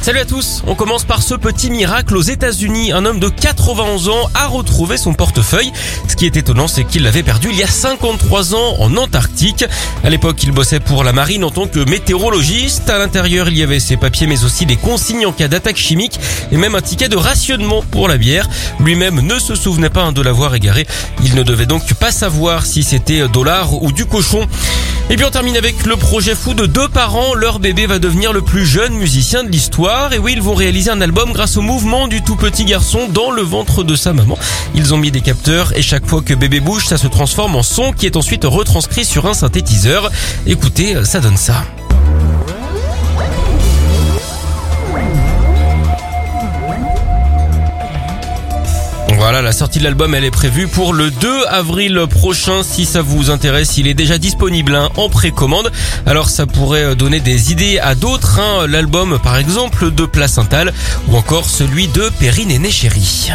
Salut à tous, on commence par ce petit miracle aux États-Unis. Un homme de 91 ans a retrouvé son portefeuille. Ce qui est étonnant, c'est qu'il l'avait perdu il y a 53 ans en Antarctique. À l'époque, il bossait pour la marine en tant que météorologiste. À l'intérieur, il y avait ses papiers, mais aussi des consignes en cas d'attaque chimique et même un ticket de rationnement pour la bière. Lui-même ne se souvenait pas de l'avoir égaré. Il ne devait donc pas savoir si c'était dollar ou du cochon. Et puis on termine avec le projet fou de deux parents. Leur bébé va devenir le plus jeune musicien de l'histoire. Et oui, ils vont réaliser un album grâce au mouvement du tout petit garçon dans le ventre de sa maman. Ils ont mis des capteurs et chaque fois que bébé bouge, ça se transforme en son qui est ensuite retranscrit sur un synthétiseur. Écoutez, ça donne ça. Voilà, la sortie de l'album, elle est prévue pour le 2 avril prochain. Si ça vous intéresse, il est déjà disponible hein, en précommande. Alors ça pourrait donner des idées à d'autres. Hein. L'album, par exemple, de Placental ou encore celui de Perrine et Chérie.